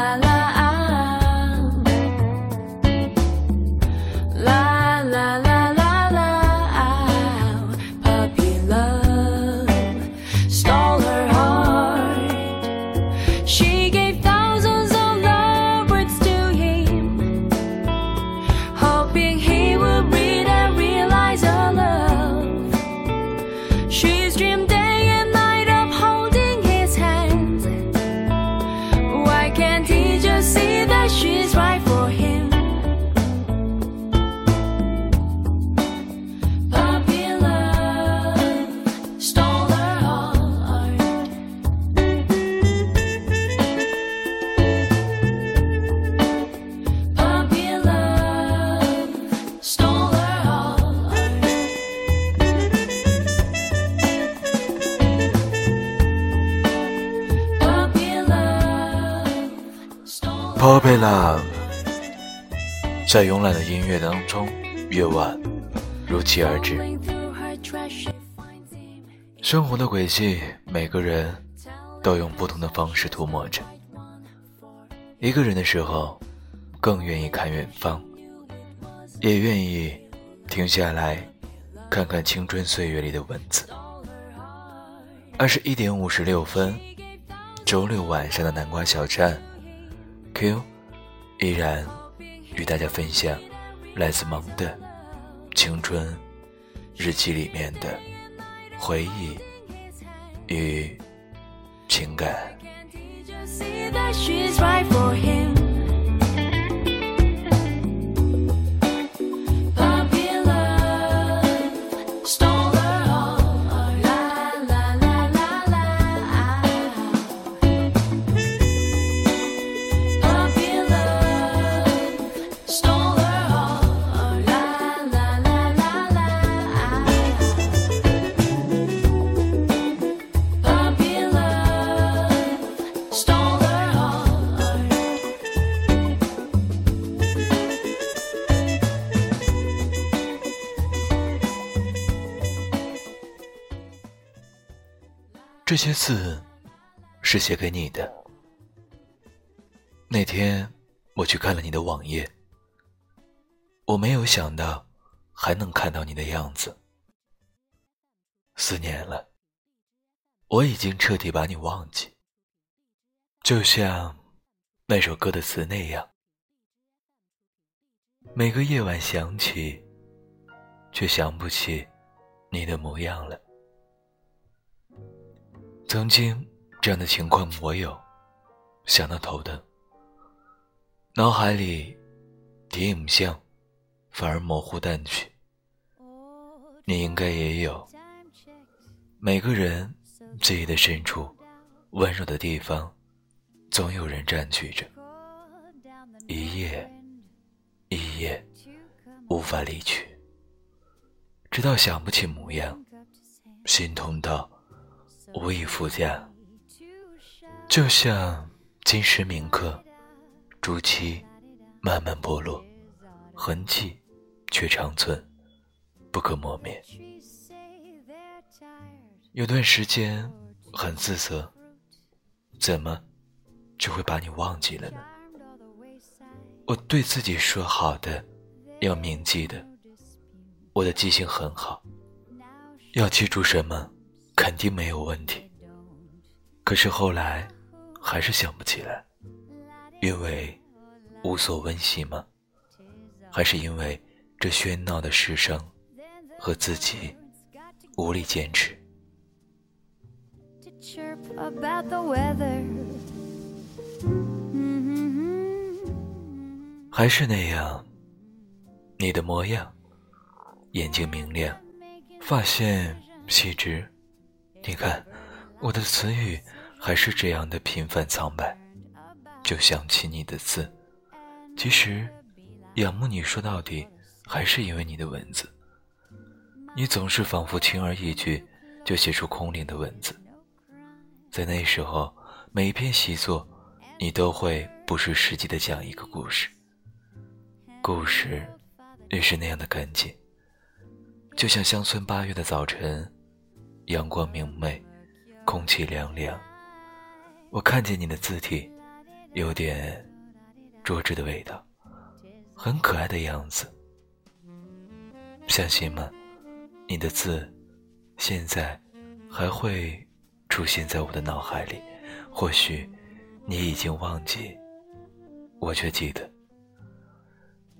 La la stole her Puppy Love，在慵懒的音乐当中，夜晚如期而至。生活的轨迹，每个人都用不同的方式涂抹着。一个人的时候，更愿意看远方，也愿意停下来，看看青春岁月里的文字。二十一点五十六分，周六晚上的南瓜小站，Q 依然与大家分享来自萌的青春日记里面的回忆与情感。这些字是写给你的。那天我去看了你的网页，我没有想到还能看到你的样子。四年了，我已经彻底把你忘记，就像那首歌的词那样，每个夜晚想起，却想不起你的模样了。曾经这样的情况我有，想到头疼，脑海里提影像反而模糊淡去。你应该也有，每个人记忆的深处，温柔的地方，总有人占据着。一夜一夜，无法离去，直到想不起模样，心痛到无以复加。就像金石铭刻，朱漆慢慢剥落，痕迹却长存，不可磨灭。有段时间很自责，怎么就会把你忘记了呢？我对自己说好的，要铭记的，我的记性很好，要记住什么，肯定没有问题。可是后来，还是想不起来，因为无所温习吗？还是因为这喧闹的世上和自己无力坚持？还是那样，你的模样，眼睛明亮，发线细直。你看，我的词语还是这样的平凡苍白。就想起你的字，其实仰慕你说到底，还是因为你的文字。你总是仿佛轻而易举就写出空灵的文字。在那时候，每一篇习作，你都会不失时机的讲一个故事。故事也是那样的干净，就像乡村八月的早晨，阳光明媚，空气凉凉。我看见你的字体，有点拙质的味道，很可爱的样子。相信吗？你的字现在还会出现在我的脑海里，或许你已经忘记，我却记得。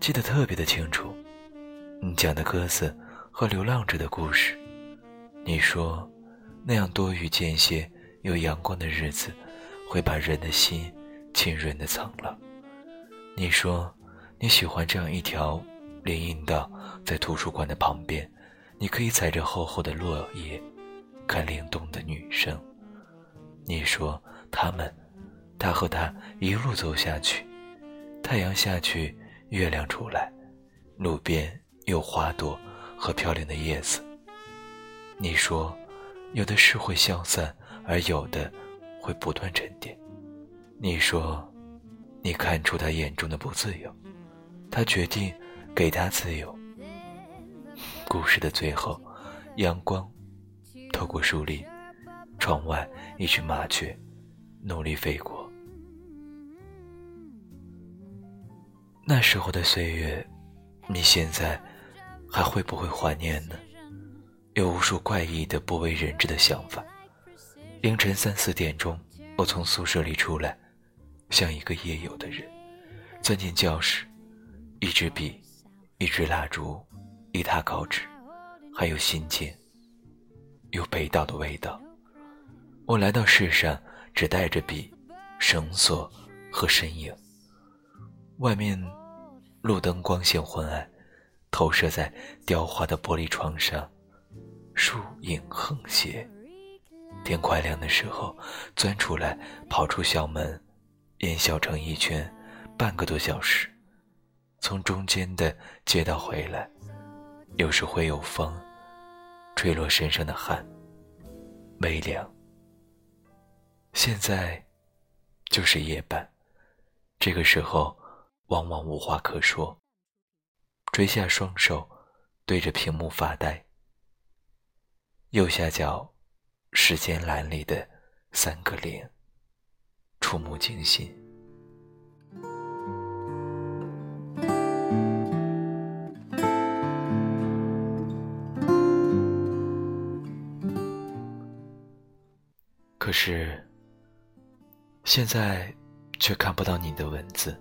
记得特别的清楚，你讲的鸽子和流浪者的故事。你说，那样多雨间歇有阳光的日子，会把人的心浸润的苍老。你说，你喜欢这样一条林荫道，在图书馆的旁边，你可以踩着厚厚的落叶，看灵动的女生。你说，他们，他和她一路走下去，太阳下去。月亮出来，路边有花朵和飘零的叶子。你说，有的事会消散，而有的会不断沉淀。你说，你看出他眼中的不自由，他决定给他自由。故事的最后，阳光透过树林，窗外一只麻雀努力飞过。那时候的岁月，你现在还会不会怀念呢？有无数怪异的不为人知的想法。凌晨三四点钟，我从宿舍里出来，像一个夜游的人，钻进教室，一支笔，一支蜡烛，一沓稿纸，还有信件，有北岛的味道。我来到世上，只带着笔、绳索和身影。外面。路灯光线昏暗，投射在雕花的玻璃窗上，树影横斜。天快亮的时候，钻出来，跑出校门，烟消成一圈，半个多小时。从中间的街道回来，有时会有风，吹落身上的汗，微凉。现在，就是夜半，这个时候。往往无话可说，垂下双手，对着屏幕发呆。右下角，时间栏里的三个零，触目惊心。可是，现在却看不到你的文字。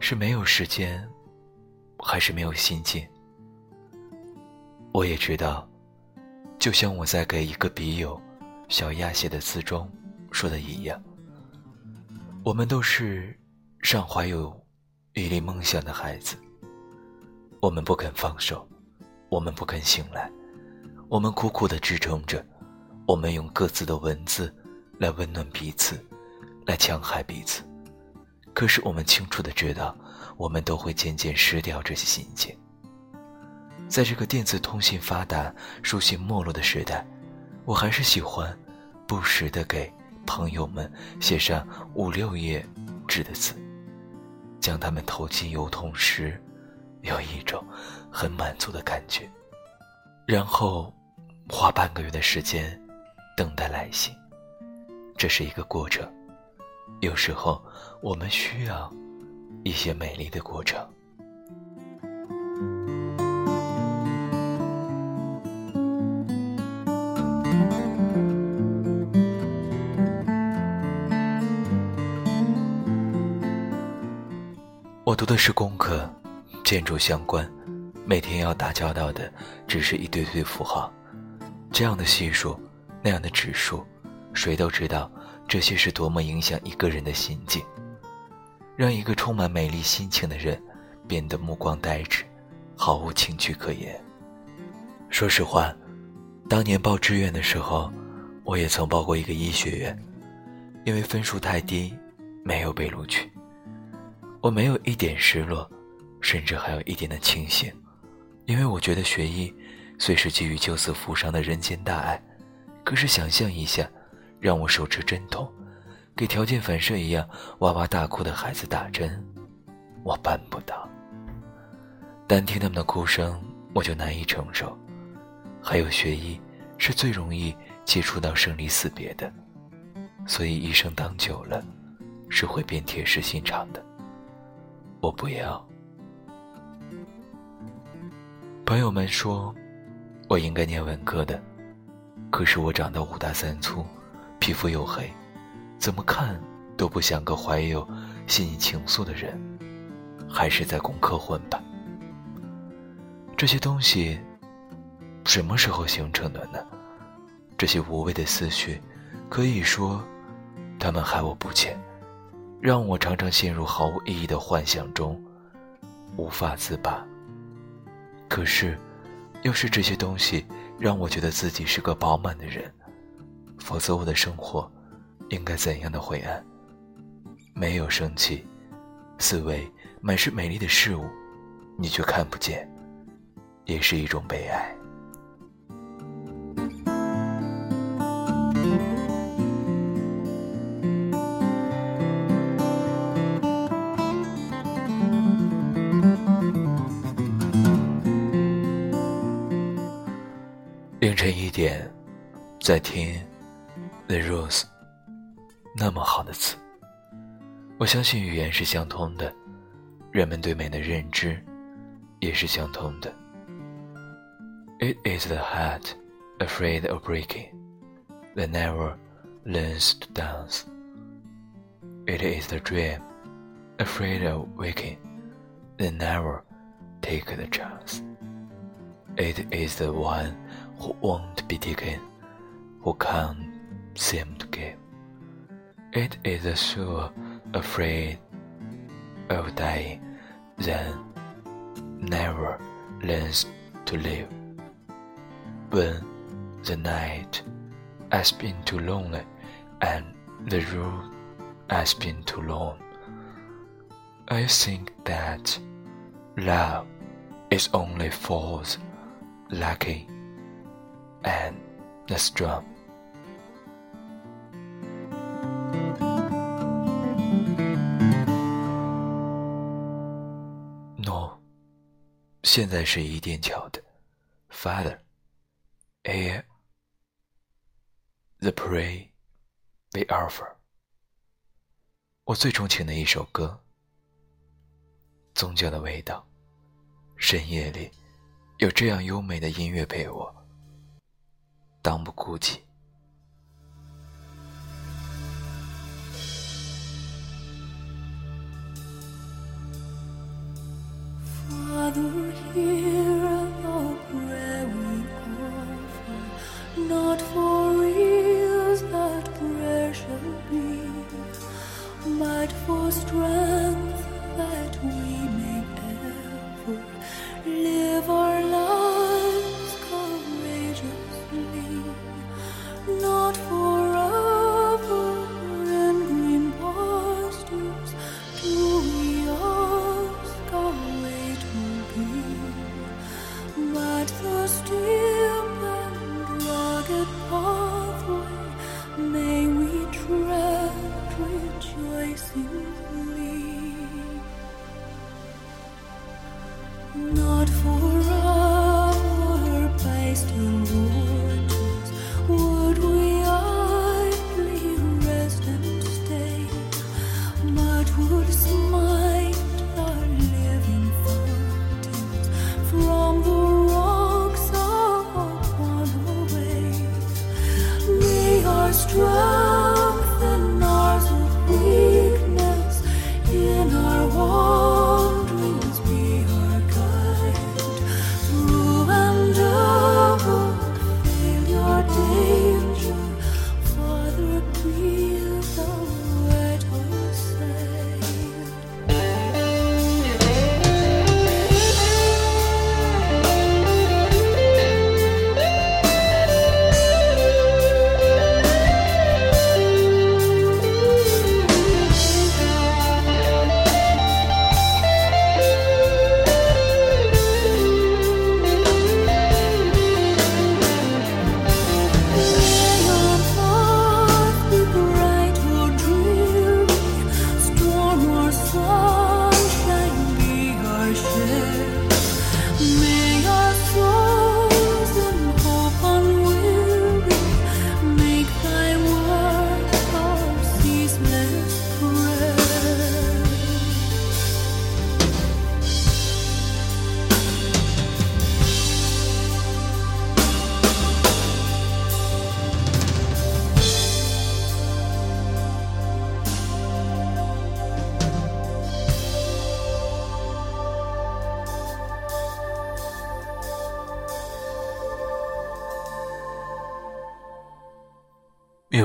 是没有时间，还是没有心境？我也知道，就像我在给一个笔友小亚写的字中说的一样，我们都是尚怀有一粒梦想的孩子。我们不肯放手，我们不肯醒来，我们苦苦的支撑着，我们用各自的文字来温暖彼此，来戕害彼此。可是我们清楚的知道，我们都会渐渐失掉这些心情。在这个电子通信发达、书信没落的时代，我还是喜欢不时的给朋友们写上五六页纸的字，将它们投进邮筒时，有一种很满足的感觉。然后花半个月的时间等待来信，这是一个过程。有时候，我们需要一些美丽的过程。我读的是工科，建筑相关，每天要打交道的只是一堆堆符号，这样的系数，那样的指数，谁都知道这些是多么影响一个人的心境，让一个充满美丽心情的人变得目光呆滞，毫无情趣可言。说实话，当年报志愿的时候，我也曾报过一个医学院，因为分数太低，没有被录取。我没有一点失落，甚至还有一点的庆幸，因为我觉得学医虽是基于救死扶伤的人间大爱，可是想象一下，让我手持针筒，给条件反射一样哇哇大哭的孩子打针，我办不到。单听他们的哭声，我就难以承受。还有学医是最容易接触到生离死别的，所以医生当久了，是会变铁石心肠的。我不要。朋友们说，我应该念文科的，可是我长得五大三粗，皮肤又黑，怎么看都不像个怀有细腻情愫的人，还是在工科混吧。这些东西什么时候形成的呢？这些无谓的思绪，可以说，他们害我不浅。让我常常陷入毫无意义的幻想中，无法自拔。可是，又是这些东西让我觉得自己是个饱满的人，否则我的生活应该怎样的灰暗？没有生气，四围满是美丽的事物，你却看不见，也是一种悲哀。凌晨一点，在听《The Rose》，那么好的词。我相信语言是相通的，人们对美的认知也是相通的。It is the heart afraid of breaking that never learns to dance. It is the dream afraid of waking that never take the chance. It is the one who won't be taken, who can't seem to give. It is a soul afraid of dying, then never learns to live. When the night has been too lonely and the road has been too long, I think that love is only false, lucky and the strong. No，现在是一点巧的，Father, air, the pray, the offer。我最钟情的一首歌，宗教的味道，深夜里有这样优美的音乐陪我。当不孤寂。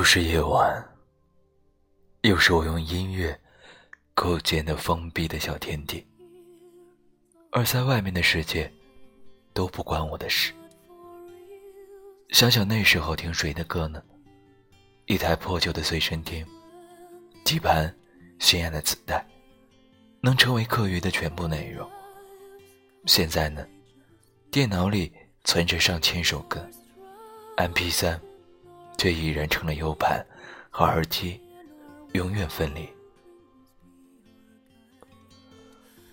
又是夜晚，又是我用音乐构建的封闭的小天地，而在外面的世界都不关我的事。想想那时候听谁的歌呢？一台破旧的随身听，几盘心爱的磁带，能成为课余的全部内容。现在呢，电脑里存着上千首歌，MP3。却已然成了 U 盘和耳机，永远分离。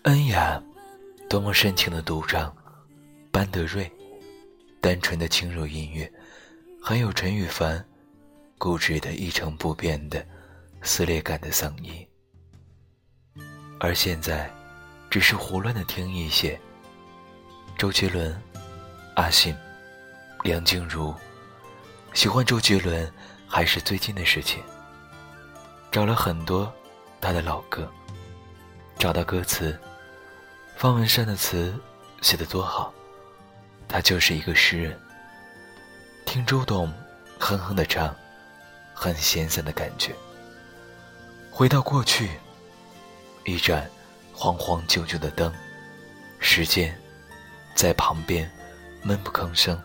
恩雅，多么深情的独唱，班德瑞，单纯的轻柔音乐，还有陈羽凡，固执的一成不变的撕裂感的嗓音。而现在，只是胡乱的听一些周杰伦、阿信、梁静茹。喜欢周杰伦还是最近的事情。找了很多他的老歌，找到歌词，方文山的词写得多好，他就是一个诗人。听周董哼哼的唱，很闲散的感觉。回到过去，一盏黄黄旧旧的灯，时间在旁边闷不吭声，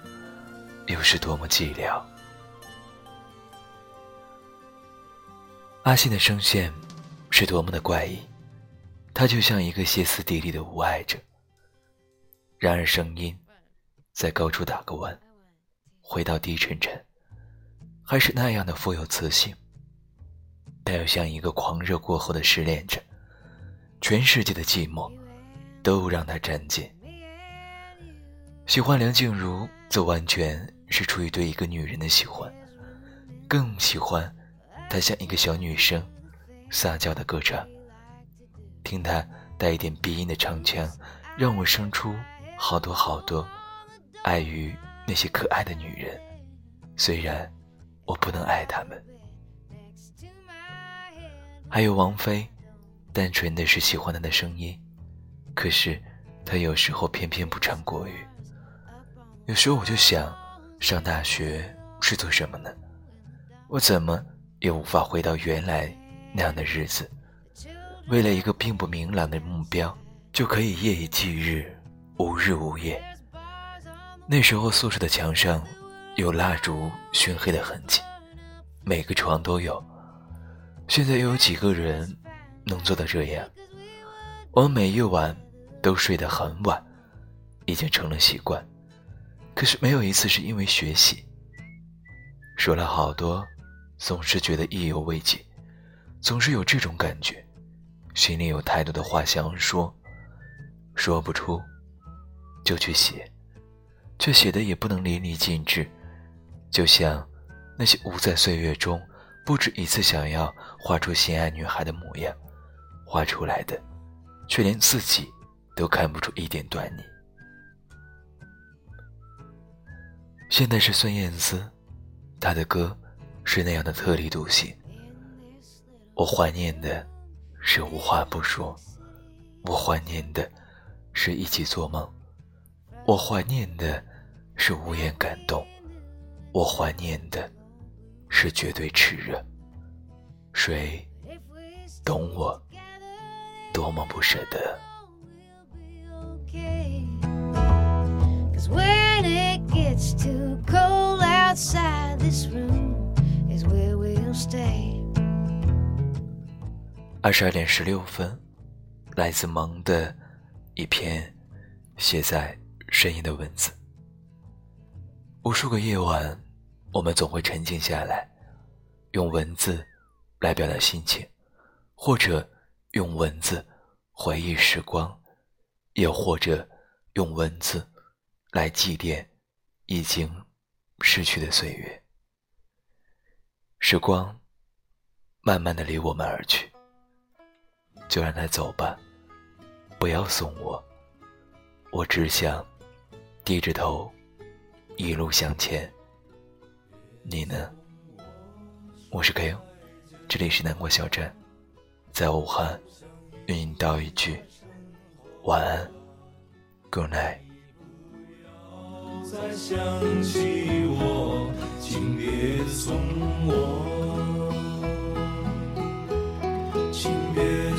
又是多么寂寥。阿信的声线是多么的怪异，他就像一个歇斯底里的无爱者。然而声音在高处打个弯，回到低沉沉，还是那样的富有磁性。他又像一个狂热过后的失恋者，全世界的寂寞都让他占尽。喜欢梁静茹，则完全是出于对一个女人的喜欢，更喜欢。她像一个小女生，撒娇的歌唱。听她带一点鼻音的唱腔，让我生出好多好多爱于那些可爱的女人。虽然我不能爱她们。还有王菲，单纯的是喜欢她的声音，可是她有时候偏偏不唱国语。有时候我就想，上大学是做什么呢？我怎么？也无法回到原来那样的日子，为了一个并不明朗的目标，就可以夜以继日，无日无夜。那时候宿舍的墙上有蜡烛熏黑的痕迹，每个床都有。现在又有几个人能做到这样？我们每一晚都睡得很晚，已经成了习惯。可是没有一次是因为学习。说了好多。总是觉得意犹未尽，总是有这种感觉，心里有太多的话想说，说不出，就去写，却写的也不能淋漓尽致，就像那些无在岁月中不止一次想要画出心爱女孩的模样，画出来的，却连自己都看不出一点端倪。现在是孙燕姿，她的歌。是那样的特立独行。我怀念的是无话不说，我怀念的是一起做梦，我怀念的是无言感动，我怀念的是绝对炽热。谁懂我多么不舍得？二十二点十六分，来自萌的一篇写在深夜的文字。无数个夜晚，我们总会沉静下来，用文字来表达心情，或者用文字回忆时光，也或者用文字来祭奠已经逝去的岁月。时光慢慢的离我们而去。就让他走吧，不要送我。我只想低着头一路向前。你呢？我是 K，这里是南国小镇，在武汉，与你道一句晚安，Good night。不要再想起我，送我，请别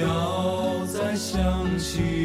要再想起